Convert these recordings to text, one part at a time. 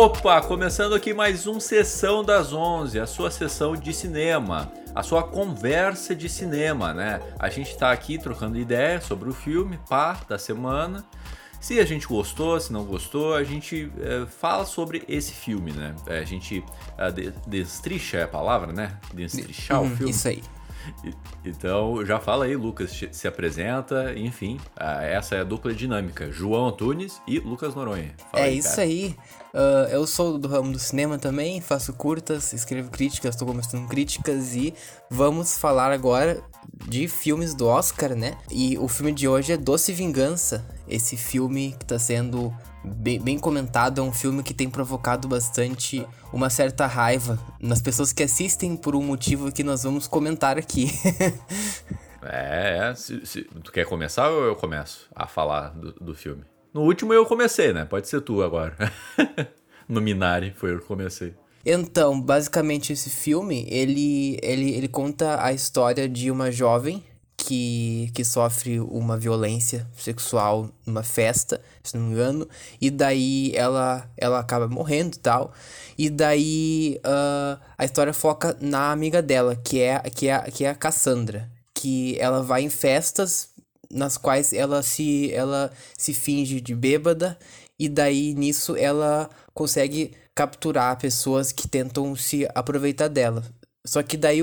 Opa, começando aqui mais um Sessão das 11, a sua sessão de cinema, a sua conversa de cinema, né? A gente tá aqui trocando ideias sobre o filme, pá, da semana. Se a gente gostou, se não gostou, a gente é, fala sobre esse filme, né? É, a gente é, destricha é a palavra, né? Destrichar Hum, o filme. Isso aí. Então, já fala aí, Lucas se- se apresenta, enfim, essa é a dupla dinâmica, João Antunes e Lucas Noronha. Fala é aí, isso aí. Ah, eu sou do ramo do cinema também, faço curtas, escrevo críticas, estou começando críticas e vamos falar agora de filmes do Oscar, né? E o filme de hoje é Doce Vingança. Esse filme que está sendo bem, bem comentado, é um filme que tem provocado bastante uma certa raiva nas pessoas que assistem por um motivo que nós vamos comentar aqui. É, é. Se, se- tu quer começar ou eu começo a falar do, do filme? No último eu comecei, né? Pode ser tu agora. no Minari foi eu que comecei. Então, basicamente esse filme, ele, ele, ele conta a história de uma jovem que, que sofre uma violência sexual numa festa, se não me engano, e daí ela, ela acaba morrendo e tal, e daí ah, a história foca na amiga dela, que é, que, é, que é a Cassandra, que ela vai em festas nas quais ela se, ela se finge de bêbada e daí nisso ela consegue capturar pessoas que tentam se aproveitar dela. Só que daí,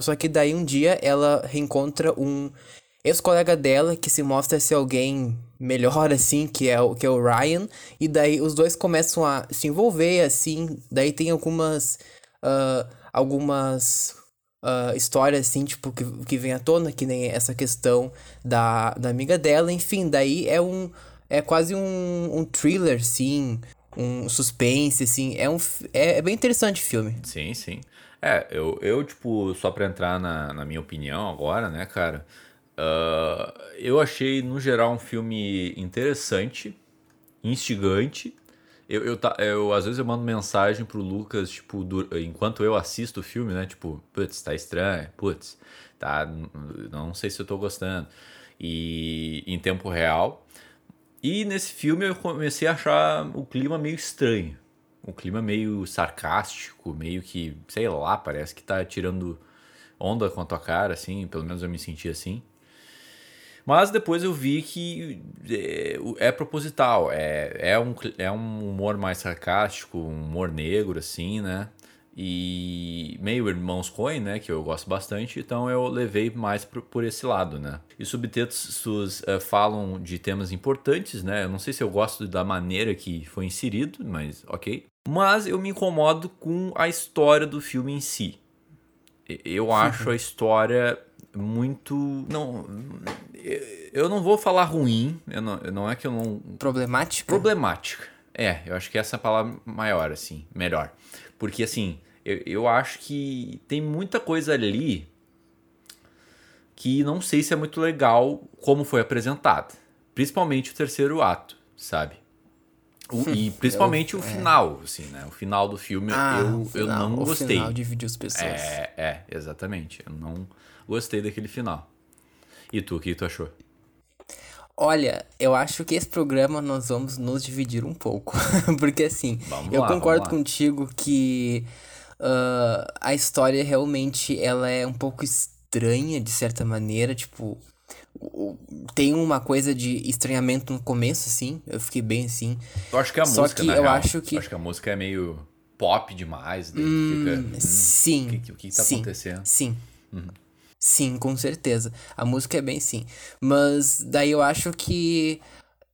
só que daí um dia ela reencontra um ex-colega dela que se mostra ser alguém melhor assim, que é o que é o Ryan, e daí os dois começam a se envolver assim, daí tem algumas ah, algumas ah, histórias assim, tipo, que, que vem à tona, que nem essa questão da, da amiga dela, enfim, daí é um é quase um, um thriller, sim, um suspense, assim, é um é, é bem interessante o filme. Sim, sim. É, eu, eu tipo, só pra entrar na, na minha opinião agora, né, cara? ah, eu achei, no geral, um filme interessante, instigante. Eu, eu, ta- eu, às vezes eu mando mensagem pro Lucas, tipo, du- enquanto eu assisto o filme, né? Tipo, putz, tá estranho, putz, tá, não sei se eu tô gostando. E em tempo real. E nesse filme eu comecei a achar o clima meio estranho. Um clima meio sarcástico, meio que, sei lá, parece que tá tirando onda com a tua cara, assim, pelo menos eu me senti assim. Mas depois eu vi que é, é proposital, é, é, um, é um humor mais sarcástico, um humor negro, assim, né? E meio Irmãos Coen, né? Que eu gosto bastante, então eu levei mais por, por esse lado, né? E os subtextos eh, falam de temas importantes, né? Eu não sei se eu gosto da maneira que foi inserido, mas ok. Mas eu me incomodo com a história do filme em si. Eu acho a história muito. Não. Eu não vou falar ruim, eu não, não é que eu não. Problemática? Problemática. É, eu acho que essa é a palavra maior, assim, melhor. Porque, assim, eu, eu acho que tem muita coisa ali que não sei se é muito legal como foi apresentada. Principalmente o terceiro ato, sabe? O- e principalmente o final, assim, né? O final do filme Ah, eu, o eu final- não o gostei. final dividiu as pessoas. É, é, exatamente. Eu não gostei daquele final. E tu, o que tu achou? Olha, eu acho que esse programa nós vamos nos dividir um pouco. Porque assim, Vamos eu lá, concordo contigo que ah, a história realmente ela é um pouco estranha de certa maneira, tipo, tem uma coisa de estranhamento no começo, assim, eu fiquei bem assim. Eu acho que a Só música, que eu real, acho que- acho que a música é meio pop demais. Daí tu fica, hum, Sim. O que, o que tá sim, acontecendo? Sim. Sim, com certeza. A música é bem sim. Mas daí eu acho que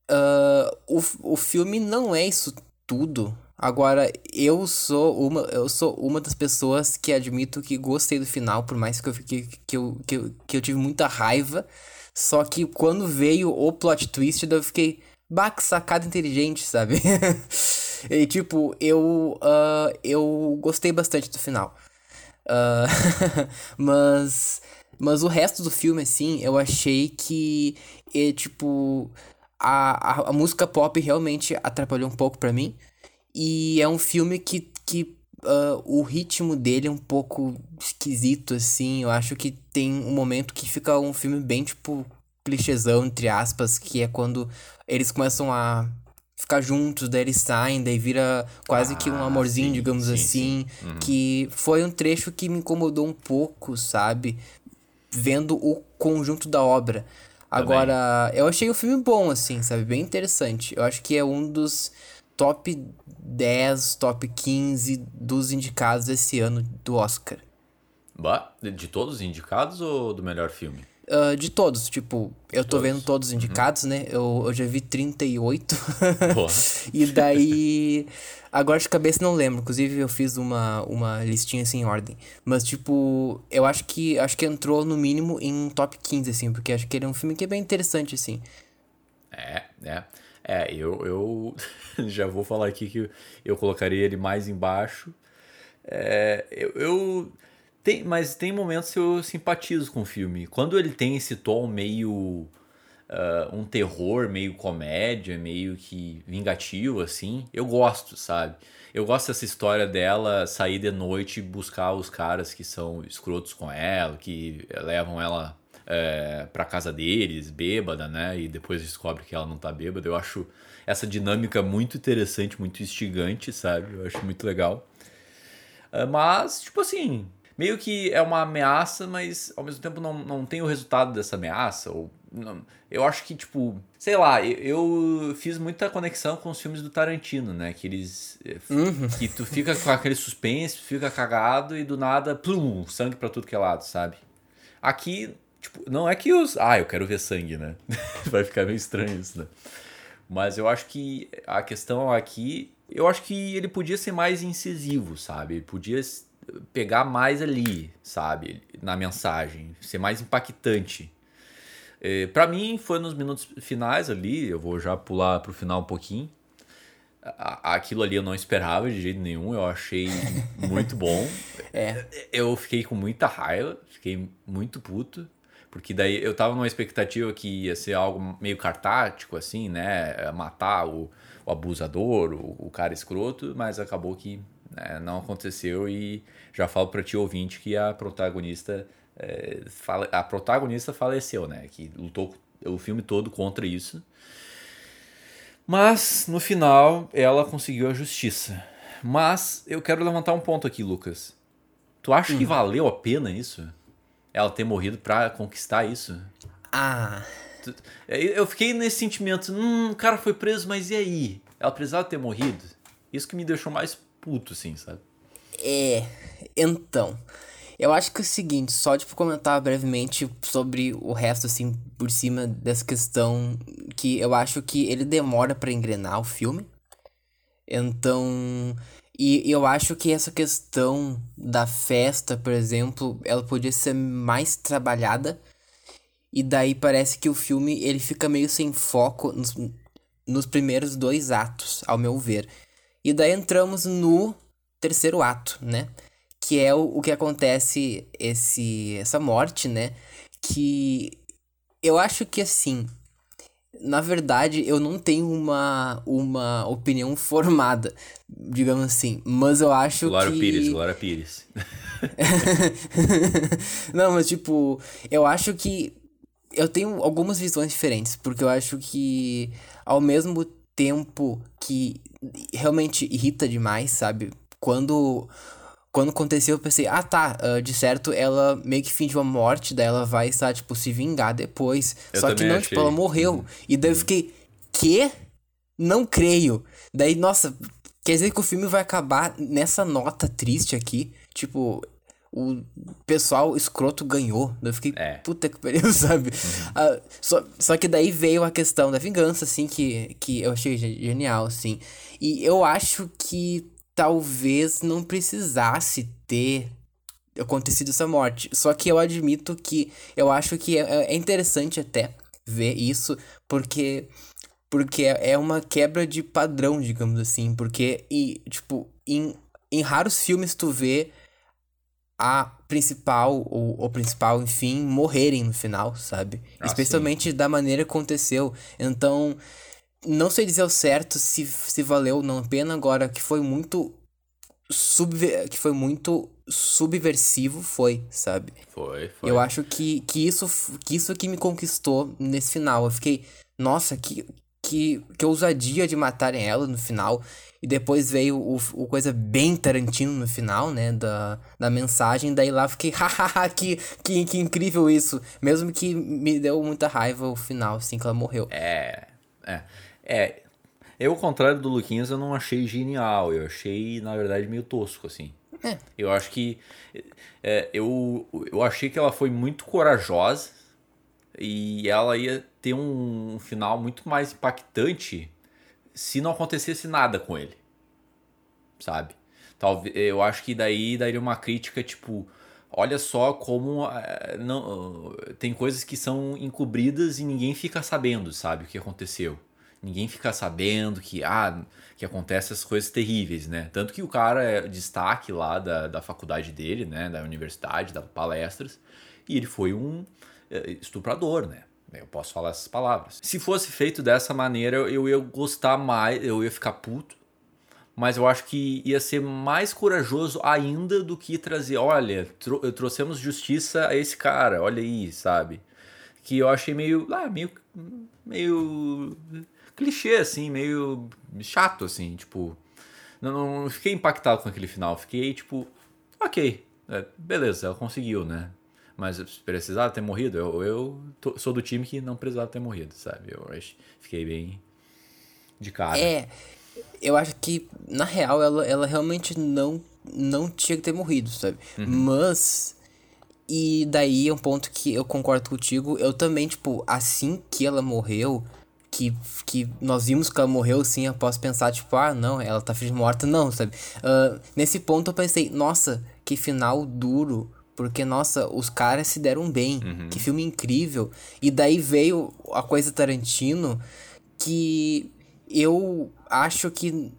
ah, o, o filme não é isso tudo. Agora, eu sou uma, eu sou uma das pessoas que admito que gostei do final, por mais que eu, fiquei, que eu, que eu, que eu tive muita raiva. Só que quando veio o plot twist, eu fiquei, bah, sacada inteligente, sabe? e tipo, eu, ah, eu gostei bastante do final. Ah, mas, mas o resto do filme, assim, eu achei que, é, tipo, a, a, a música pop realmente atrapalhou um pouco pra mim. E é um filme que, que ah, o ritmo dele é um pouco esquisito, assim. Eu acho que tem um momento que fica um filme bem, tipo, clichêzão, entre aspas, que é quando eles começam a ficar juntos, daí eles saem, daí vira quase ah, que um ah, amorzinho, sim, digamos sim, assim. Sim. Uhum. Que foi um trecho que me incomodou um pouco, sabe? Vendo o conjunto da obra. Agora, eu achei o filme bom, assim, sabe? Bem interessante. Eu acho que é um dos top 10, top 15 dos indicados esse ano do Oscar. Bah, de todos os indicados ou do melhor filme? Uh, de todos, tipo, eu tô todos. vendo todos os uhum. indicados, uhum. né? Eu, eu já vi 38. e daí. Agora de cabeça não lembro. Inclusive, eu fiz uma, uma listinha assim em ordem. Mas, tipo, eu acho que acho que entrou no mínimo em top 15, assim, porque acho que ele é um filme que é bem interessante, assim. É, é. É, eu, eu já vou falar aqui que eu colocaria ele mais embaixo. É, eu, eu tem, mas tem momentos que eu simpatizo com o filme. Quando ele tem esse tom meio. Uh, um terror, meio comédia, meio que vingativo, assim, eu gosto, sabe? Eu gosto dessa história dela sair de noite e buscar os caras que são escrotos com ela, que levam ela é, pra casa deles, bêbada, né? E depois descobre que ela não tá bêbada. Eu acho essa dinâmica muito interessante, muito instigante, sabe? Eu acho muito legal. Uh, mas, tipo assim, meio que é uma ameaça, mas ao mesmo tempo não, não tem o resultado dessa ameaça. Ou, não, eu acho que, tipo, sei lá, eu, eu, fiz muita conexão com os filmes do Tarantino, né? Que eles. Eh, uhum. Que tu fica com aquele suspense, fica cagado e do nada, plum, sangue pra tudo que é lado, sabe? Aqui, tipo, não é que os. Ah, eu quero ver sangue, né? Vai ficar meio estranho isso, né? Mas eu acho que a questão aqui. Eu acho que ele podia ser mais incisivo, sabe? Ele podia pegar mais ali, sabe? Na mensagem, ser mais impactante. É, para mim, foi nos minutos finais ali, eu vou já pular pro final um pouquinho. Aquilo ali eu não esperava de jeito nenhum, eu achei muito bom. É. Eu fiquei com muita raiva, fiquei muito puto, porque daí eu tava numa expectativa que ia ser algo meio cartático, assim, né? Matar o, o abusador, o, o cara escroto, mas acabou que né? Não aconteceu e já falo para ti ouvinte que a protagonista é, fale, a protagonista faleceu, né? Que lutou o filme todo contra isso. Mas no final ela conseguiu a justiça. Mas eu quero levantar um ponto aqui, Lucas. Tu acha hum. que valeu a pena isso? Ela ter morrido para conquistar isso? Ah. Eu fiquei nesse sentimento, hum, o cara foi preso, mas e aí? Ela precisava ter morrido? Isso que me deixou mais puto, assim, sabe? É, então. Eu acho que é o seguinte, só tipo comentar brevemente sobre o resto assim por cima dessa questão que eu acho que ele demora para engrenar o filme. Então, e eu acho que essa questão da festa, por exemplo, ela podia ser mais trabalhada. E daí parece que o filme ele fica meio sem foco nos, nos primeiros dois atos, ao meu ver. E daí entramos no terceiro ato, né? Que é o, o que acontece esse essa morte, né? Que eu acho que assim, na verdade, eu não tenho uma, uma opinião formada, digamos assim. Mas eu acho Glória que... Pires, Glória Pires. não, mas tipo, eu acho que eu tenho algumas visões diferentes, porque eu acho que ao mesmo tempo que realmente irrita demais, sabe? Quando quando aconteceu, eu pensei, ah tá, uh, de certo ela meio que fingiu a morte, daí ela vai estar, tipo, se vingar depois. Eu Só que não, achei. tipo, ela morreu. Uhum. E daí eu fiquei, quê? Não creio. Daí, nossa, quer dizer que o filme vai acabar nessa nota triste aqui. Tipo, o pessoal escroto ganhou. Eu fiquei, é. puta que pariu, sabe? Uhum. Uh, só, só que daí veio a questão da vingança, assim, que, que eu achei genial, assim. E eu acho que talvez não precisasse ter acontecido essa morte. Só que eu admito que eu acho que é, é interessante até ver isso, porque porque é uma quebra de padrão, digamos assim, porque e tipo, em, em raros filmes tu vê a principal ou o principal, enfim, morrerem no final, sabe? Ah, Especialmente sim. da maneira que aconteceu. Então, não sei dizer o certo se, se valeu ou não a pena agora, que foi muito subver que foi muito subversivo foi, sabe? Foi, foi. Eu acho que, que isso que isso que me conquistou nesse final. Eu fiquei, nossa, que que, que ousadia de matarem ela no final. E depois veio o, o coisa bem Tarantino no final, né? Da, da mensagem. Daí lá fiquei, hahaha, que, que, que incrível isso. Mesmo que me deu muita raiva o final, assim, que ela morreu. É. É. É. Eu, ao contrário do Luquinhas, eu não achei genial. Eu achei, na verdade, meio tosco, assim. É. Eu acho que. É, eu, eu achei que ela foi muito corajosa e ela ia ter um, um final muito mais impactante se não acontecesse nada com ele. Sabe? Talvez, eu acho que daí daria uma crítica tipo, olha só como uh, não tem coisas que são encobridas e ninguém fica sabendo, sabe, o que aconteceu. Ninguém fica sabendo que ah, que acontece essas coisas terríveis, né? Tanto que o cara é destaque lá da, da faculdade dele, né, da universidade, da palestras, e ele foi um eh, estuprador, né? Eu posso falar essas palavras. Se fosse feito dessa maneira, eu ia gostar mais, eu ia ficar puto. Mas eu acho que ia ser mais corajoso ainda do que trazer, olha, tro trouxemos justiça a esse cara, olha aí, sabe? Que eu achei meio, ah, meio, meio clichê, assim, meio chato, assim, tipo. Não, não fiquei impactado com aquele final, fiquei tipo, ok, é, beleza, ela conseguiu, né? Mas precisava ter morrido? Eu, eu tô, sou do time que não precisava ter morrido, sabe? Eu acho, fiquei bem de cara. É, eu acho que, na real, ela, ela realmente não, não tinha que ter morrido, sabe? Uhum. Mas. E daí é um ponto que eu concordo contigo. Eu também, tipo, assim que ela morreu, que, que nós vimos que ela morreu, assim, após pensar, tipo, ah, não, ela tá morta, não, sabe? Uh, nesse ponto eu pensei, nossa, que final duro porque, nossa, os caras se deram bem. Uhum. Que filme incrível. E daí veio a coisa Tarantino que eu acho que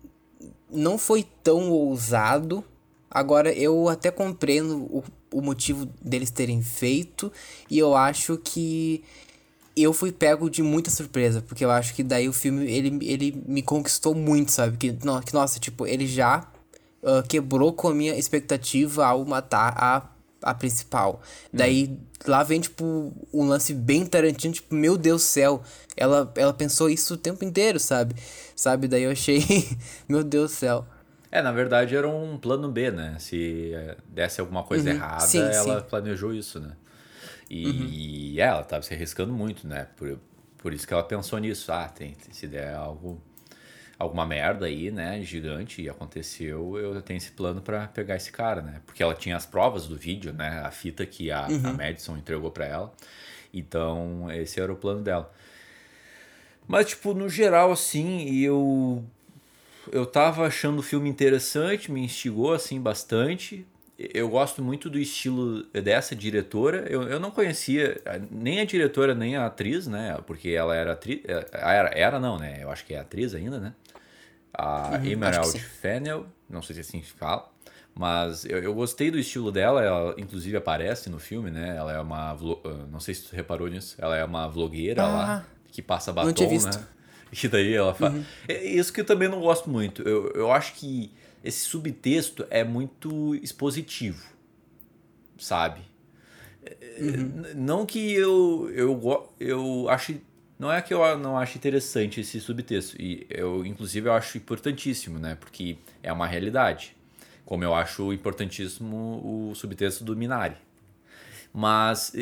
não foi tão ousado. Agora, eu até compreendo o, o motivo deles terem feito. E eu acho que eu fui pego de muita surpresa. Porque eu acho que daí o filme, ele, ele me conquistou muito, sabe? Que, que nossa, tipo, ele já uh, quebrou com a minha expectativa ao matar a a principal. Daí lá vem, tipo, um lance bem Tarantino, tipo, meu Deus do céu. Ela, ela pensou isso o tempo inteiro, sabe? Sabe? Daí eu achei, meu Deus do céu. É, na verdade era um plano B, né? Se eh, desse alguma coisa uhum. errada, sim, ela sim. planejou isso, né? E uhum. é, ela tava se arriscando muito, né? Por, por isso que ela pensou nisso. Ah, tem, se der algo alguma merda aí, né, gigante e aconteceu, eu tenho esse plano para pegar esse cara, né? Porque ela tinha as provas do vídeo, né, a fita que a, uhum. a Madison entregou para ela. Então, esse era o plano dela. Mas tipo, no geral assim, eu eu tava achando o filme interessante, me instigou assim bastante. Eu gosto muito do estilo dessa diretora. Eu, eu não conhecia nem a diretora nem a atriz, né? Porque ela era atriz. Eh, era, era não, né? Eu acho que é atriz ainda, né? a uhum, Emerald Fennel, não sei se assim se fala, mas eu, eu, gostei do estilo dela, ela inclusive aparece no filme, né? Ela é uma, ah, não sei se tu reparou nisso, ela é uma vlogueira ah, lá, que passa batom, né? E daí ela fala... Uhum. É isso que eu também não gosto muito, eu, eu acho que esse subtexto é muito expositivo, sabe? Uhum. Não que eu, eu, eu ache não é que eu não acho interessante esse subtexto, e eu, inclusive, eu acho importantíssimo, né? Porque é uma realidade. Como eu acho importantíssimo o subtexto do Minari. Mas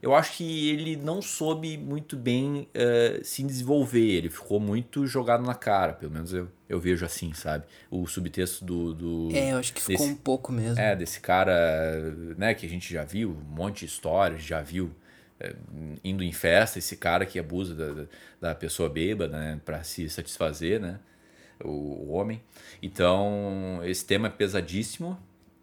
eu acho que ele não soube muito bem uh, se desenvolver, ele ficou muito jogado na cara, pelo menos eu, eu vejo assim, sabe? O subtexto do. do é, eu acho que ficou desse, um pouco mesmo. É, desse cara, né, que a gente já viu, um monte de histórias, já viu é, indo em festa, esse cara que abusa da, da pessoa bêbada, né, para se satisfazer, né, o, o, homem. Então, esse tema é pesadíssimo,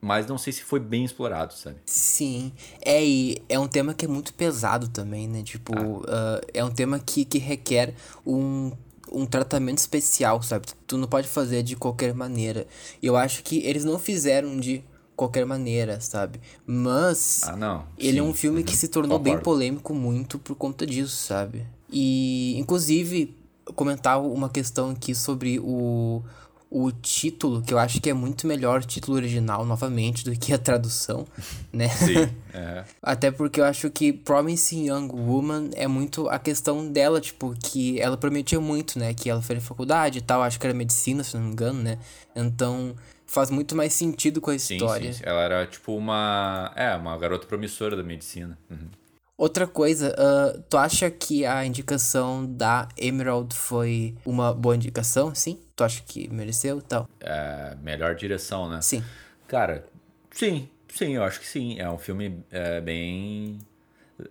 mas não sei se foi bem explorado, sabe? Sim, é, e é um tema que é muito pesado também, né, tipo, ah. uh, é um tema que, que requer um um tratamento especial, sabe? Tu não pode fazer de qualquer maneira. Eu acho que eles não fizeram de qualquer maneira, sabe? Mas ah, não. ele Sim. é um filme uhum. que se tornou Concordo. bem polêmico muito por conta disso, sabe? E inclusive comentar uma questão aqui sobre o o título, que eu acho que é muito melhor o título original, novamente, do que a tradução, né? Sim. É. Até porque eu acho que Promising Young Woman é muito a questão dela, tipo, que ela prometia muito, né? Que ela fez faculdade e tal, acho que era medicina, se não me engano, né? Então faz muito mais sentido com a história. Sim, sim. Ela era tipo uma. É, uma garota promissora da medicina. Uhum. Outra coisa, uh, tu acha que a indicação da Emerald foi uma boa indicação? Sim? Tu acha que mereceu tal? É, melhor direção, né? Sim. Cara, sim, sim, eu acho que sim. É um filme é, bem.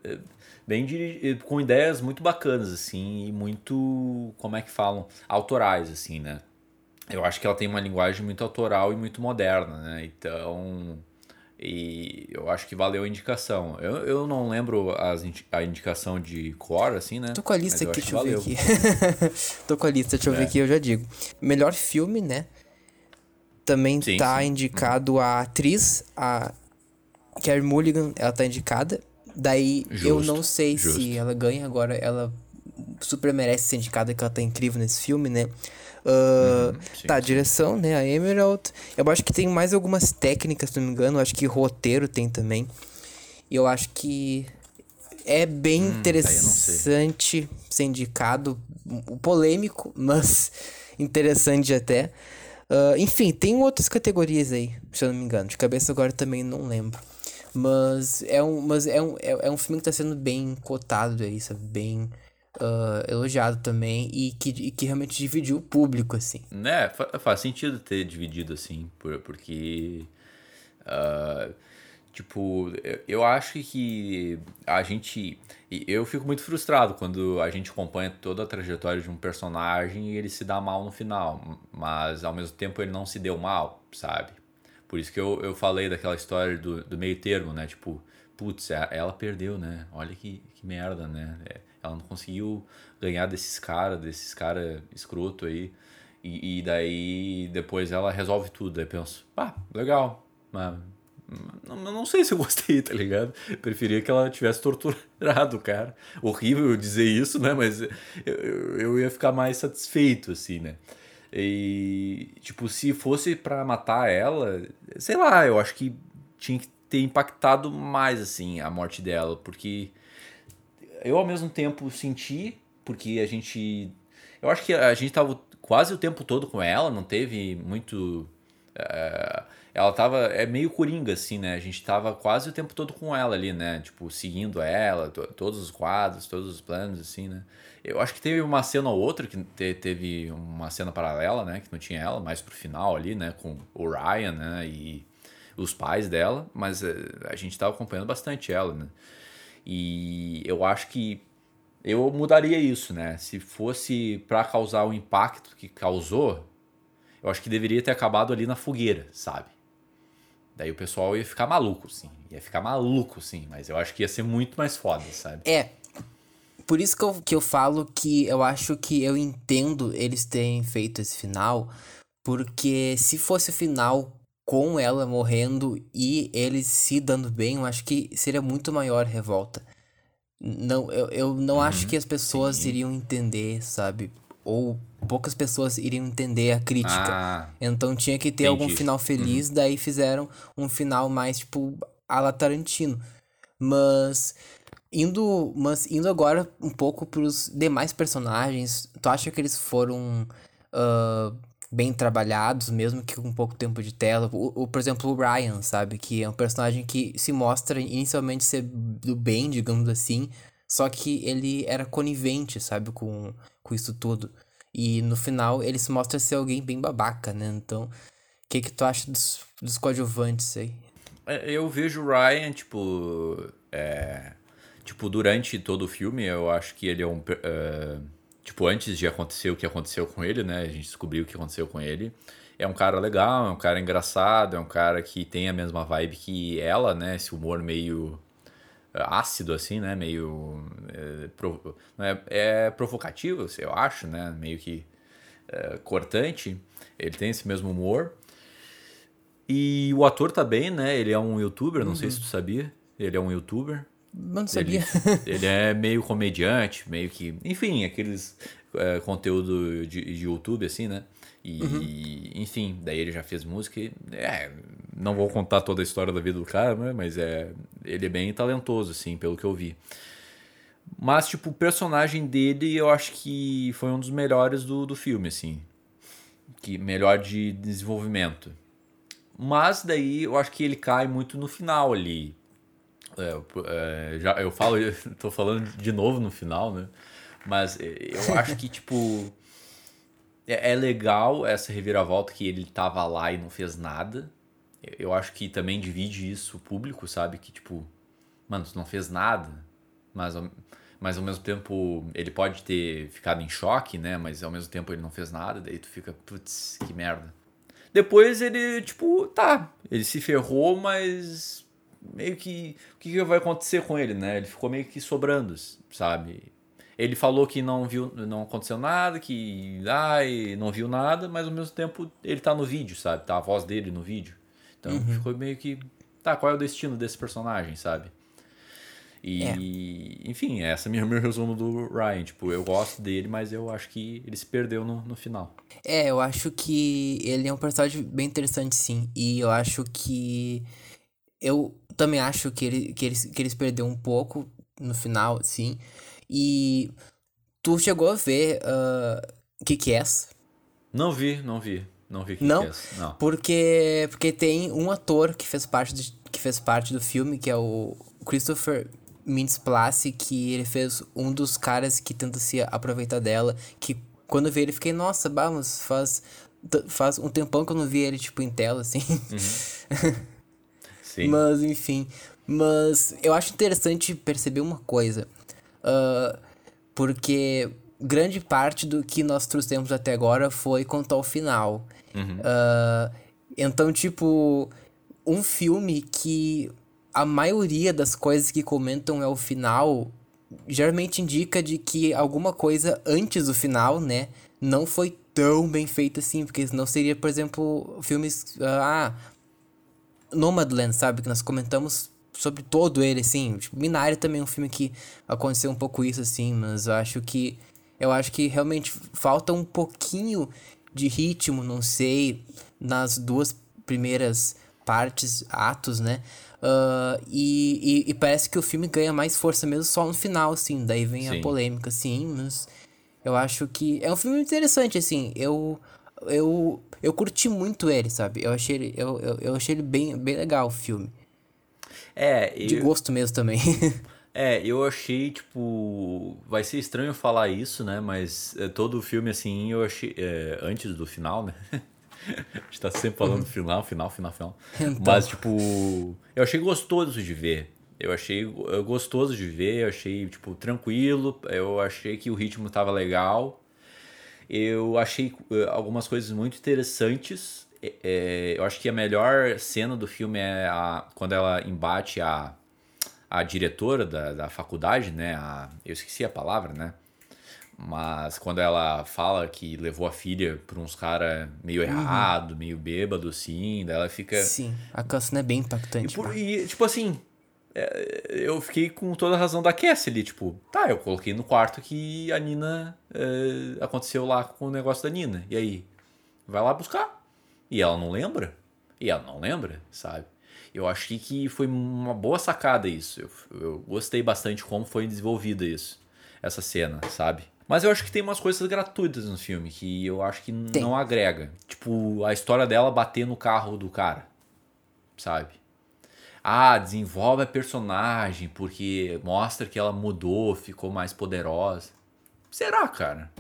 É, bem com ideias muito bacanas, assim, e muito. Como é que falam? Autorais, assim, né? Eu acho que ela tem uma linguagem muito autoral e muito moderna, né? Então e eu acho que valeu a indicação. Eu, eu não lembro as, a indicação de core, assim, né? Tô com a lista aqui, deixa eu ver aqui. Tô com a lista, deixa eu é. ver aqui, eu já digo. Melhor filme, né? Também sim, tá sim. indicado a atriz, a Carrie Mulligan, ela tá indicada. Daí justo, eu não sei justo. se ela ganha agora, ela super merece ser indicada, que ela tá incrível nesse filme, né? Uh, uhum, sim, tá, sim. direção, né? A Emerald. Eu acho que tem mais algumas técnicas, se não me engano. Eu acho que roteiro tem também. E eu acho que é bem hum, interessante ser indicado. Polêmico, mas interessante até. Uh, enfim, tem outras categorias aí, se eu não me engano. De cabeça agora também não lembro. Mas é um, mas é um, é, é um filme que tá sendo bem cotado aí, sabe? Bem uh, elogiado também e que, e que realmente dividiu o público, assim. Né, faz sentido ter dividido, assim, por, porque. Uh, tipo, eu acho que a gente. Eu fico muito frustrado quando a gente acompanha toda a trajetória de um personagem e ele se dá mal no final, mas ao mesmo tempo ele não se deu mal, sabe? Por isso que eu, eu falei daquela história do, do meio termo, né? Tipo, putz, ela perdeu, né? Olha que, que merda, né? É, ela não conseguiu ganhar desses caras, desses caras escroto aí. E, e, daí depois ela resolve tudo. Aí penso, ah, legal. Mas não, não sei se eu gostei, tá ligado? Preferia que ela tivesse torturado cara. Horrível dizer isso, né? Mas eu, eu ia ficar mais satisfeito, assim, né? E, tipo, se fosse para matar ela, sei lá, eu acho que tinha que ter impactado mais, assim, a morte dela, porque eu ao mesmo tempo senti, porque a gente. Eu acho que a gente tava quase o tempo todo com ela, não teve muito. É, ela tava. É meio coringa, assim, né? A gente tava quase o tempo todo com ela ali, né? Tipo, seguindo ela, todos os quadros, todos os planos, assim, né? Eu acho que teve uma cena ou outra que te teve uma cena paralela, né? Que não tinha ela, mais pro final ali, né? Com o Ryan, né? E os pais dela, mas eh, a gente tava acompanhando bastante ela, né? E eu acho que eu mudaria isso, né? Se fosse para causar o impacto que causou, eu acho que deveria ter acabado ali na fogueira, sabe? Daí o pessoal ia ficar maluco, sim. Ia ficar maluco, sim. Mas eu acho que ia ser muito mais foda, sabe? É. Por isso que eu, que eu falo que eu acho que eu entendo eles terem feito esse final. Porque se fosse o final com ela morrendo e eles se dando bem, eu acho que seria muito maior revolta. Não, eu, eu não uhum, acho que as pessoas sim. iriam entender, sabe? Ou poucas pessoas iriam entender a crítica. Ah, então tinha que ter entendi. algum final feliz, uhum. daí fizeram um final mais tipo a la Tarantino. Mas indo, mas indo agora um pouco pros demais personagens, tu acha que eles foram uh, bem trabalhados, mesmo que com pouco tempo de tela. O, o, por exemplo, o Ryan, sabe? Que é um personagem que se mostra inicialmente ser do bem, digamos assim, só que ele era conivente, sabe? Com, com isso tudo. E no final ele se mostra ser alguém bem babaca, né? Então, o que que tu acha dos, dos coadjuvantes aí? É, eu vejo o Ryan, tipo. É, tipo, durante todo o filme, eu acho que ele é um. Uh, tipo, antes de acontecer o que aconteceu com ele, né? A gente descobriu o que aconteceu com ele. É um cara legal, é um cara engraçado, é um cara que tem a mesma vibe que ela, né? Esse humor meio eh, ácido, assim, né? Meio. É, provo é, é provocativo, eu acho, né? Meio que é, cortante. Ele tem esse mesmo humor. E o ator tá bem, né? Ele é um youtuber, não uhum. sei se tu sabia. Ele é um youtuber. Não sabia. Ele, ele é meio comediante, meio que. Enfim, aqueles é, conteúdo de, de YouTube, assim, né? E, uhum. enfim, daí ele já fez música e, é, não vou contar toda a história da vida do cara, né, mas é, ele é bem talentoso, assim, pelo que eu vi. Mas, tipo, o personagem dele eu acho que foi um dos melhores do, do filme, assim. Que melhor de desenvolvimento. Mas daí eu acho que ele cai muito no final ali. É, é, já, eu falo, eu tô falando de novo no final, né? Mas eu acho que, tipo. É, é legal essa reviravolta que ele tava lá e não fez nada. Eu acho que também divide isso o público, sabe? Que, tipo, mano, tu não fez nada, mas, mas ao mesmo tempo ele pode ter ficado em choque, né? Mas ao mesmo tempo ele não fez nada, daí tu fica, putz, que merda. Depois ele, tipo, tá, ele se ferrou, mas meio que. O que, vai acontecer com ele, né? Ele ficou meio que sobrando, sabe? Ele falou que não viu, não aconteceu nada, que ai, não viu nada, mas ao mesmo tempo ele tá no vídeo, sabe? Tá a voz dele no vídeo. Então uhum. ficou meio que. Tá, qual é o destino desse personagem, sabe? E, é. enfim, essa é o meu resumo do Ryan. Tipo, eu gosto dele, mas eu acho que ele se perdeu no, no final. É, eu acho que ele é um personagem bem interessante, sim. E eu acho que. Eu também acho que ele, que ele, que ele se perdeu um pouco no final, sim. E tu chegou a ver uh, que é? Não vi, não vi. Não vi que não, não. Porque, porque tem um ator que fez parte de, que fez parte do filme, que é o Christopher Mintz Place, que ele fez um dos caras que tenta se aproveitar dela, que quando eu vi ele fiquei, nossa, vamos, faz faz um tempão que eu não vi ele tipo em tela assim. Uhum. Sim. Mas enfim, mas eu acho interessante perceber uma coisa. Uh, porque grande parte do que nós trouxemos até agora foi contar o final. Uhum. Uh, então, tipo, um filme que a maioria das coisas que comentam é o final, geralmente indica de que alguma coisa antes do final, né, não foi tão bem feita assim, porque senão seria, por exemplo, filmes. Ah, Nomadland, sabe? Que nós comentamos sobre todo ele, assim. Tipo, Minari também é um filme que aconteceu um pouco isso, assim, mas eu acho que. Eu acho que realmente falta um pouquinho de ritmo, não sei, nas duas primeiras partes, atos, né? Uh, e, e, e, parece que o filme ganha mais força mesmo só no final, assim. Daí vem Sim. a polêmica, assim, mas eu acho que é um filme interessante, assim. Eu, eu, eu curti muito ele, sabe? Eu achei ele, eu, eu, eu achei ele bem, bem legal, o filme. É, De gosto mesmo também. é, eu achei, tipo. Vai ser estranho falar isso, né? Mas é, todo o filme, assim, eu achei. É, antes do final, né? A gente tá sempre falando final, final, final, final. Então. Mas, tipo, eu achei gostoso de ver. Eu achei gostoso de ver, eu achei, tipo, tranquilo. Eu achei que o ritmo tava legal. Eu achei eh, algumas coisas muito interessantes é, eu acho que a melhor cena do filme é a, quando ela embate a, a diretora da, da faculdade, né? A, eu esqueci a palavra, né? Mas quando ela fala que levou a filha pra uns caras meio uhum. errado, meio bêbado, assim, daí ela fica. Sim, a canção é bem impactante. E, por, e tipo assim, eu fiquei com toda a razão da Cassie ali, tipo, tá, eu coloquei no quarto que a Nina. É, aconteceu lá com o negócio da Nina. E aí? Vai lá buscar. E ela não lembra? E ela não lembra, sabe? Eu achei que foi uma boa sacada isso. Eu, eu gostei bastante como foi desenvolvida isso, essa cena, sabe? Mas eu acho que tem umas coisas gratuitas no filme que eu acho que tem. não agrega. Tipo, a história dela bater no carro do cara, sabe? Ah, desenvolve a personagem porque mostra que ela mudou, ficou mais poderosa. Será, cara?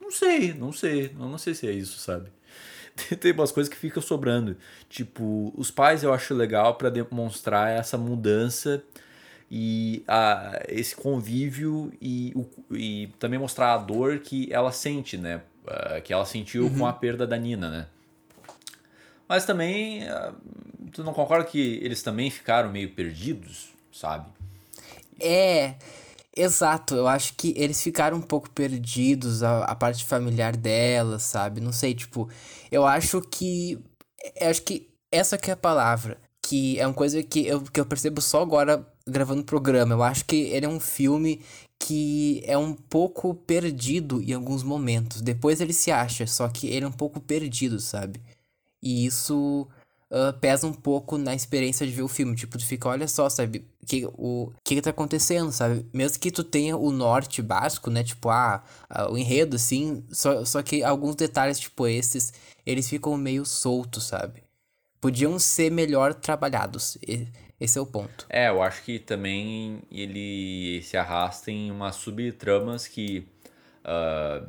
Não sei, não sei. Eu não sei se é isso, sabe? tem umas coisas que ficam sobrando. Tipo, os pais eu acho legal para demonstrar essa mudança e a, esse convívio e, o, e também mostrar a dor que ela sente, né? Uh, que ela sentiu uhum. com a perda da Nina, né? Mas também, uh, tu não concorda que eles também ficaram meio perdidos, sabe? É, Exato, eu acho que eles ficaram um pouco perdidos, a, a parte familiar dela, sabe? Não sei, tipo, eu acho que. Eu acho que essa que é a palavra. que é uma coisa que eu, que eu percebo só agora gravando o programa. Eu acho que ele é um filme que é um pouco perdido em alguns momentos. Depois ele se acha, só que ele é um pouco perdido, sabe? E isso uh, pesa um pouco na experiência de ver o filme. Tipo, tu fica, olha só, sabe? Que, o que, que tá acontecendo, sabe? Mesmo que tu tenha o norte básico, né? Tipo, ah, o enredo, assim. Só, só que alguns detalhes, tipo esses, eles ficam meio soltos, sabe? Podiam ser melhor trabalhados. Esse é o ponto. É, eu acho que também ele se arrasta em umas subtramas que. Uh,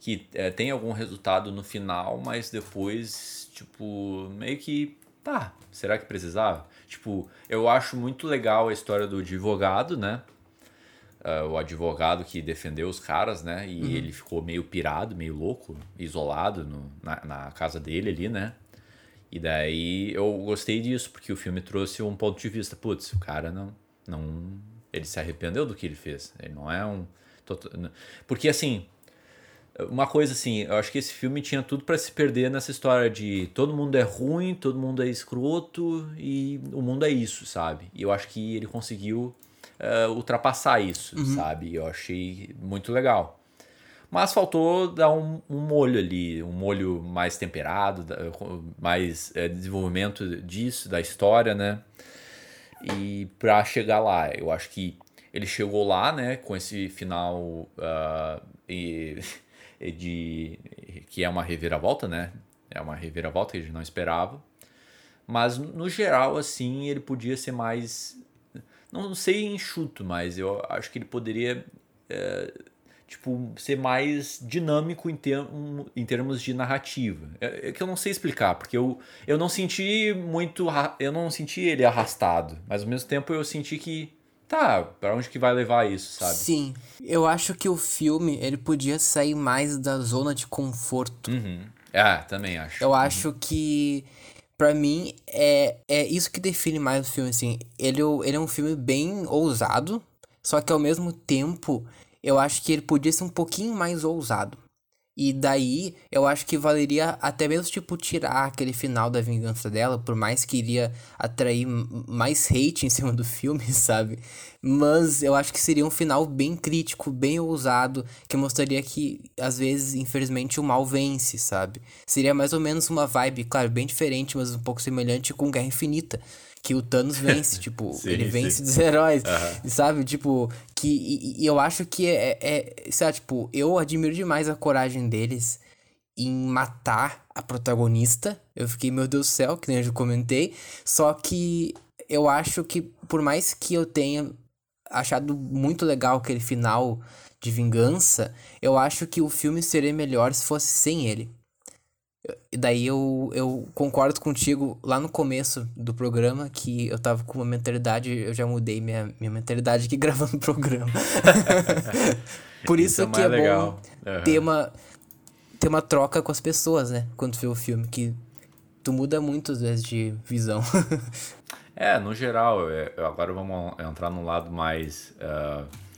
que é, tem algum resultado no final, mas depois, tipo, meio que. Tá, será que precisava? Tipo, eu acho muito legal a história do advogado, né? Uh, o advogado que defendeu os caras, né? E uhum. ele ficou meio pirado, meio louco, isolado no, na, na casa dele ali, né? E daí eu gostei disso, porque o filme trouxe um ponto de vista. Putz, o cara não. não ele se arrependeu do que ele fez. Ele não é um. Porque assim. Uma coisa assim, eu acho que esse filme tinha tudo para se perder nessa história de todo mundo é ruim, todo mundo é escroto e o mundo é isso, sabe? E eu acho que ele conseguiu uh, ultrapassar isso, uhum. sabe? Eu achei muito legal. Mas faltou dar um, um molho ali, um molho mais temperado, mais é, desenvolvimento disso, da história, né? E para chegar lá, eu acho que ele chegou lá, né, com esse final uh, e, de que é uma reviravolta, né? É uma reviravolta que a gente não esperava. Mas no geral, assim, ele podia ser mais. Não sei enxuto, mas eu acho que ele poderia é, tipo, ser mais dinâmico em, ter, em termos de narrativa. É, é, que eu não sei explicar, porque eu, eu não senti muito. Eu não senti ele arrastado, mas ao mesmo tempo eu senti que. Tá, para onde que vai levar isso, sabe? Sim. Eu acho que o filme, ele podia sair mais da zona de conforto. Uhum. Ah, também acho. Eu uhum. acho que para mim é, é isso que define mais o filme assim. Ele, ele é um filme bem ousado, só que ao mesmo tempo eu acho que ele podia ser um pouquinho mais ousado. E daí, eu acho que valeria até mesmo, tipo, tirar aquele final da vingança dela, por mais que iria atrair mais hate em cima do filme, sabe? Mas eu acho que seria um final bem crítico, bem ousado, que mostraria que, às vezes, infelizmente, o mal vence, sabe? Seria mais ou menos uma vibe, claro, bem diferente, mas um pouco semelhante com Guerra Infinita que o Thanos vence, tipo, sim, ele vence sim. dos heróis, uhum. sabe? Tipo, que e, e, eu acho que é, é, sabe, tipo, eu admiro demais a coragem deles em matar a protagonista. Eu fiquei, meu Deus do céu, que nem eu já comentei. Só que eu acho que, por mais que eu tenha achado muito legal aquele final de vingança, eu acho que o filme seria melhor se fosse sem ele. Daí eu, eu concordo contigo lá no começo do programa que eu tava com uma mentalidade, eu já mudei minha, minha mentalidade aqui gravando o programa. Por isso, isso é que é legal. bom uhum. ter, uma, ter uma troca com as pessoas, né? Quando tu vê o filme, que tu muda muito às vezes de visão. é, no geral, é, agora vamos entrar num lado mais. Uh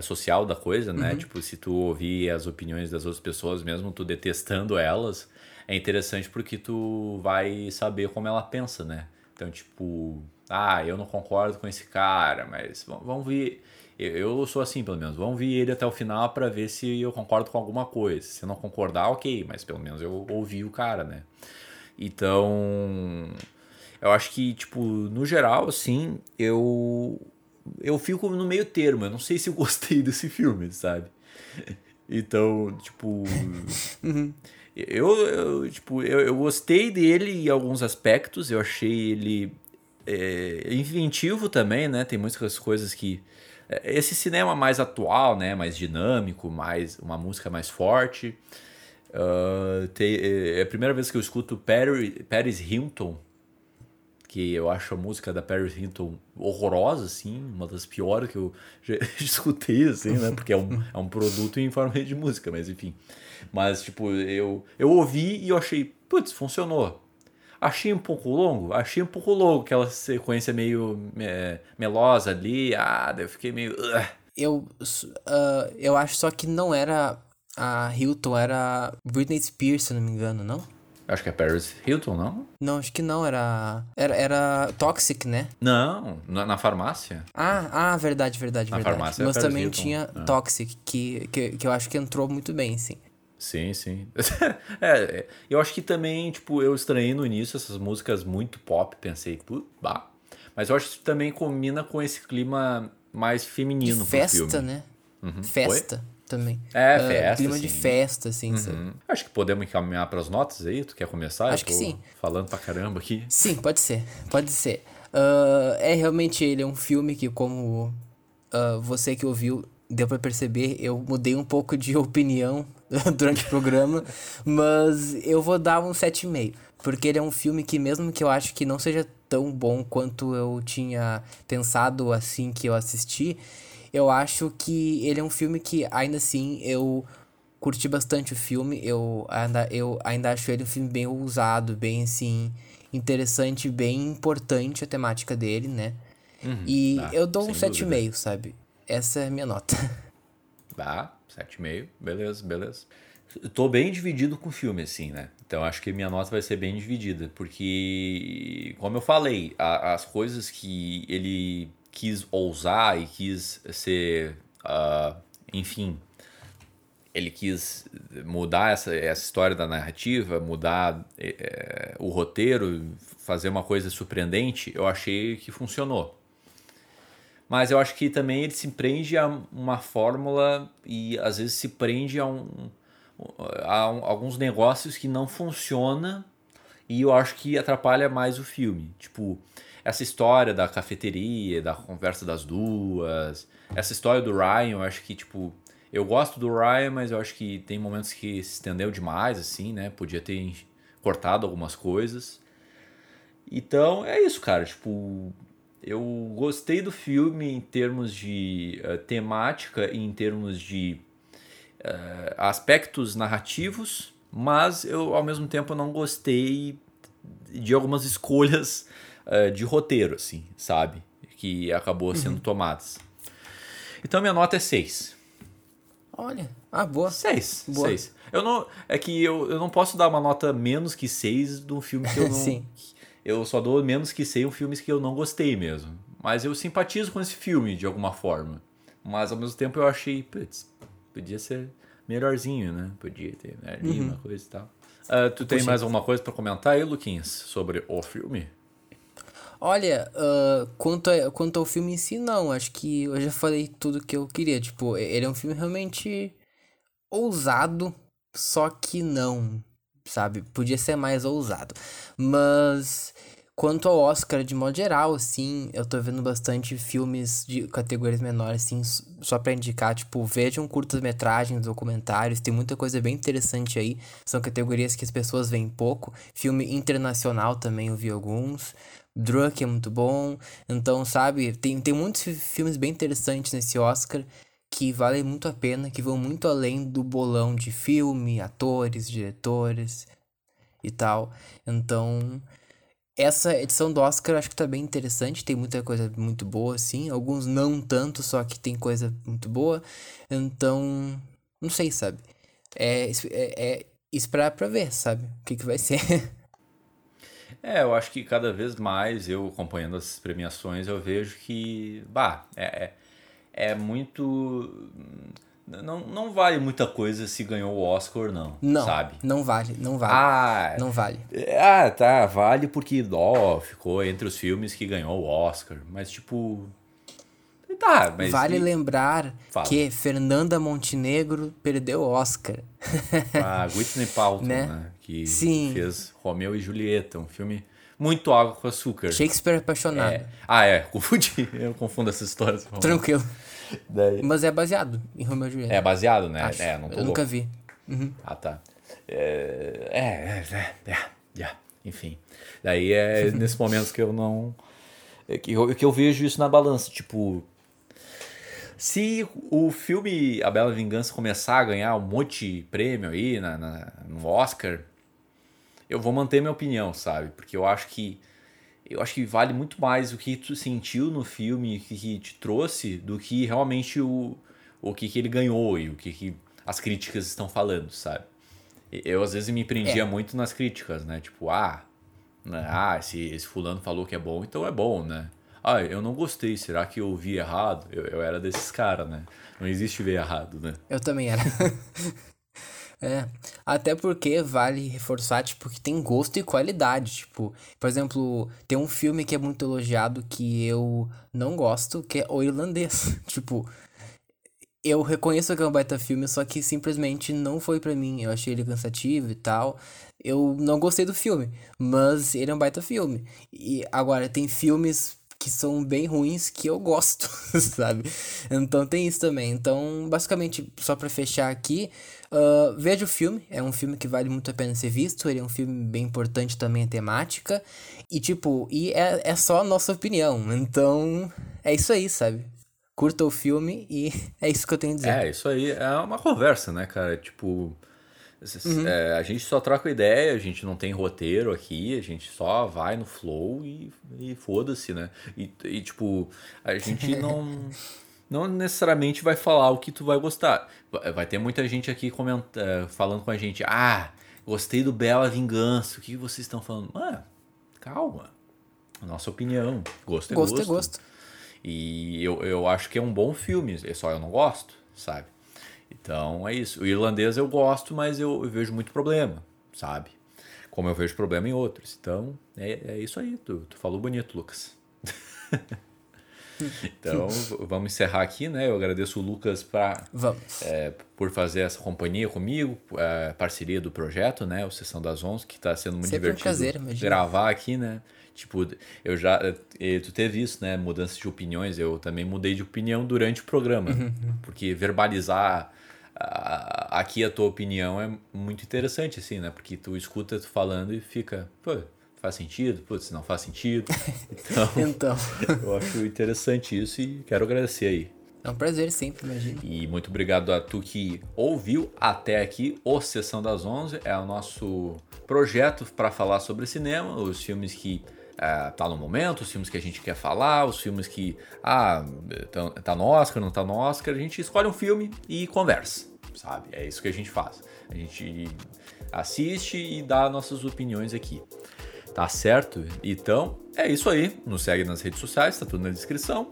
social da coisa, né? Uhum. Tipo, se tu ouvir as opiniões das outras pessoas, mesmo tu detestando elas, é interessante porque tu vai saber como ela pensa, né? Então, tipo, ah, eu não concordo com esse cara, mas vamos ver. Eu sou assim, pelo menos. Vamos ver ele até o final para ver se eu concordo com alguma coisa. Se não concordar, ok, mas pelo menos eu ouvi o cara, né? Então, eu acho que, tipo, no geral, assim, eu eu fico no meio termo. Eu não sei se eu gostei desse filme, sabe? Então, tipo. uhum. Eu, eu, tipo, eu, eu gostei dele em alguns aspectos, eu achei ele é, inventivo também, né? Tem muitas coisas que. É, esse cinema mais atual, né? Mais dinâmico, mais uma música mais forte. Uh, tem, é, é a primeira vez que eu escuto Paris Hilton, que eu acho a música da Paris Hilton horrorosa, assim, uma das piores que eu já escutei, assim, né? Porque é um, é um produto em forma de música, mas enfim. Mas, tipo, eu, eu ouvi e eu achei, putz, funcionou. Achei um pouco longo? Achei um pouco longo, aquela sequência meio é, melosa ali. Ah, daí eu fiquei meio. Uh. Eu, uh, eu acho só que não era a Hilton, era Britney Spears, se não me engano, não? Acho que é Paris Hilton, não? Não, acho que não, era. Era, era Toxic, né? Não, na, na farmácia. Ah, ah, verdade, verdade, Na verdade. farmácia é Mas Paris também Hilton, tinha é. Toxic, que, que, que eu acho que entrou muito bem, sim. Sim, sim. é, é, eu acho que também, tipo, eu estranhei no início essas músicas muito pop, pensei, bah. Mas eu acho que também combina com esse clima mais De feminino pro festa, né? Festa também. É, Ah, festa, Clima de festa, assim, sabe? Hum, Acho que podemos encaminhar pras notas aí. Tu quer começar? Acho que sim. Falando pra caramba aqui. Sim, pode ser, pode ser. Ah, é realmente ele é um filme que, como ah, você que ouviu, deu pra perceber, eu mudei um pouco de opinião durante o programa, mas eu vou dar um 7,5. Porque ele é um filme que, mesmo que eu acho que não seja tão bom quanto eu tinha pensado assim que eu assisti, eu acho que ele é um filme que, ainda assim, eu curti bastante o filme. Eu ainda, eu ainda acho ele um filme bem ousado, bem assim, interessante, bem importante a temática dele, né? E ah, eu dou um sem 7,5, sabe? Essa é a minha nota. Tá, 7,5. Beleza, beleza. Eu tô bem dividido com o filme, assim, né? Então acho que minha nota vai ser bem dividida. Porque, como eu falei, a- as coisas que ele quis ousar e quis ser. ah, enfim. Ele quis mudar essa, essa história da narrativa, mudar eh, o roteiro, fazer uma coisa surpreendente, eu achei que funcionou. Mas eu acho que também ele se prende a uma fórmula e às vezes se prende a, um, a um- alguns negócios que não funciona e eu acho que atrapalha mais o filme. Tipo, essa história da cafeteria, da conversa das duas, essa história do Ryan, eu acho que, tipo, eu gosto do Ryan, mas eu acho que tem momentos que se estendeu demais, assim, né? Podia ter cortado algumas coisas. Então, é isso, cara. Tipo, eu gostei do filme em termos de eh, temática e em termos de eh, aspectos narrativos, mas eu, ao mesmo tempo, não gostei de algumas escolhas eh, de roteiro, assim, sabe? Que acabou sendo tomadas. Então, minha nota é 6. Olha, ah, boa. 6. Boa. 6. Eu não, é que eu, eu não posso dar uma nota menos que 6 de um filme que eu não. Sim. Eu só dou menos que 6 em filmes que eu não gostei mesmo. Mas eu simpatizo com esse filme de alguma forma. Mas ao mesmo tempo eu achei, putz, podia ser melhorzinho, né? Podia ter né, ali Uhum. uma coisa e tal. Ah, tu tem Poxa. mais alguma coisa pra comentar aí, Luquinhas, sobre o filme? Olha, ah, quanto, a, quanto ao filme em si, não. Acho que eu já falei tudo que eu queria. Tipo, ele é um filme realmente ousado, só que não, sabe? Podia ser mais ousado. Mas quanto ao Oscar, de modo geral, assim, eu tô vendo bastante filmes de categorias menores, assim, só pra indicar, tipo, vejam curtas-metragens, documentários, tem muita coisa bem interessante aí. São categorias que as pessoas veem pouco. Filme internacional também eu vi alguns. Druk é muito bom. Então, sabe, tem, tem muitos fi- filmes bem interessantes nesse Oscar que valem muito a pena, que vão muito além do bolão de filme, atores, diretores e tal. Então, essa edição do Oscar acho que tá bem interessante, tem muita coisa muito boa, assim. Alguns não tanto, só que tem coisa muito boa. Então, não sei, sabe? É, é, é esperar pra ver, sabe? O que que vai ser. É, eu acho que cada vez mais eu acompanhando as premiações eu vejo que, bah, é, é, é muito. Não, não vale muita coisa se ganhou o Oscar não, Não, sabe? não vale, não vale. Ah, Não vale. ah, tá, vale porque ó, ficou entre os filmes que ganhou o Oscar, mas tipo. Tá, mas. Vale e- lembrar Fala. que Fernanda Montenegro perdeu o Oscar. A Whitney Paltrow, Né? né? Que Sim. fez Romeu e Julieta, um filme muito água com açúcar. Shakespeare apaixonado. É. Ah, é, confundi. Eu confundo essas histórias. Tranquilo. Daí- Mas é baseado em Romeo e Julieta. É baseado, né? acho. É, não tô Eu nunca vi. Ah, tá. É, é, é, é, é, enfim. Daí é nesses momentos que eu não. é que eu, que eu vejo isso na balança. Tipo, se o filme A Bela Vingança começar a ganhar um monte de prêmio aí na, na- no Oscar, eu vou manter minha opinião, sabe? Porque eu acho que. Eu acho que vale muito mais o que tu sentiu no filme, o que, que te trouxe, do que realmente o, o que, que ele ganhou e o que, que as críticas estão falando, sabe? eu às vezes me prendia é. muito nas críticas, né? Tipo, ah, né? ah, esse, esse fulano falou que é bom, então é bom, né? Ah, eu não gostei, será que eu vi errado? Eu, eu era desses caras, né? Não existe ver errado, né? Eu também era. É, até porque vale reforçar, tipo, que tem gosto e qualidade, tipo, por exemplo, tem um filme que é muito elogiado que eu não gosto, que é O Irlandês, tipo, eu reconheço que é um baita filme, só que simplesmente não foi para mim, eu achei ele cansativo e tal, eu não gostei do filme, mas ele é um baita filme, e agora, tem filmes que são bem ruins que eu gosto, sabe? Então tem isso também. Então, basicamente, só para fechar aqui, uh, veja o filme. É um filme que vale muito a pena ser visto. Ele é um filme bem importante também a temática. E, tipo, e é, é só a nossa opinião. Então, é isso aí, sabe? Curta o filme e é isso que eu tenho a dizer. É, isso aí. É uma conversa, né, cara? Tipo. Uhum. É, a gente só troca ideia, a gente não tem roteiro aqui, a gente só vai no flow e, e foda-se, né? E, e, tipo, a gente não, não necessariamente vai falar o que tu vai gostar. Vai ter muita gente aqui comenta, é, falando com a gente, ah, gostei do Bela Vingança, o que vocês estão falando? Mano, calma. Nossa opinião. Gosto é gosto. Gosto é gosto. E eu, eu acho que é um bom filme, só eu não gosto, sabe? Então é isso. O irlandês eu gosto, mas eu, eu vejo muito problema, sabe? Como eu vejo problema em outros. Então é, é isso aí. Tu, tu falou bonito, Lucas. então vamos encerrar aqui, né? Eu agradeço o Lucas pra, é, por fazer essa companhia comigo, a parceria do projeto, né? O Sessão das Onze, que está sendo muito Sempre divertido um prazer, gravar aqui, né? Tipo, eu já. Tu teve isso, né? Mudança de opiniões. Eu também mudei de opinião durante o programa. Uhum. Porque verbalizar aqui a tua opinião é muito interessante, assim, né? Porque tu escuta tu falando e fica, pô, faz sentido? Putz, não faz sentido. Então, então. eu acho interessante isso e quero agradecer aí. É um prazer sempre, imagina. E muito obrigado a tu que ouviu até aqui o Sessão das 11. É o nosso projeto para falar sobre cinema, os filmes que é, tá no momento, os filmes que a gente quer falar, os filmes que, ah, tá, tá no Oscar, não tá no Oscar, a gente escolhe um filme e conversa, sabe? É isso que a gente faz. A gente assiste e dá nossas opiniões aqui. Tá certo? Então, é isso aí. Nos segue nas redes sociais, tá tudo na descrição.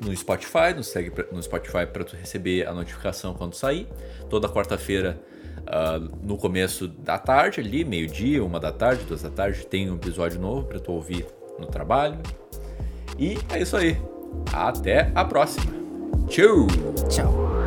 No Spotify, nos segue no Spotify para tu receber a notificação quando sair. Toda quarta-feira Uh, no começo da tarde, ali, meio-dia, uma da tarde, duas da tarde, tem um episódio novo para tu ouvir no trabalho. E é isso aí. Até a próxima. Tchau! Tchau!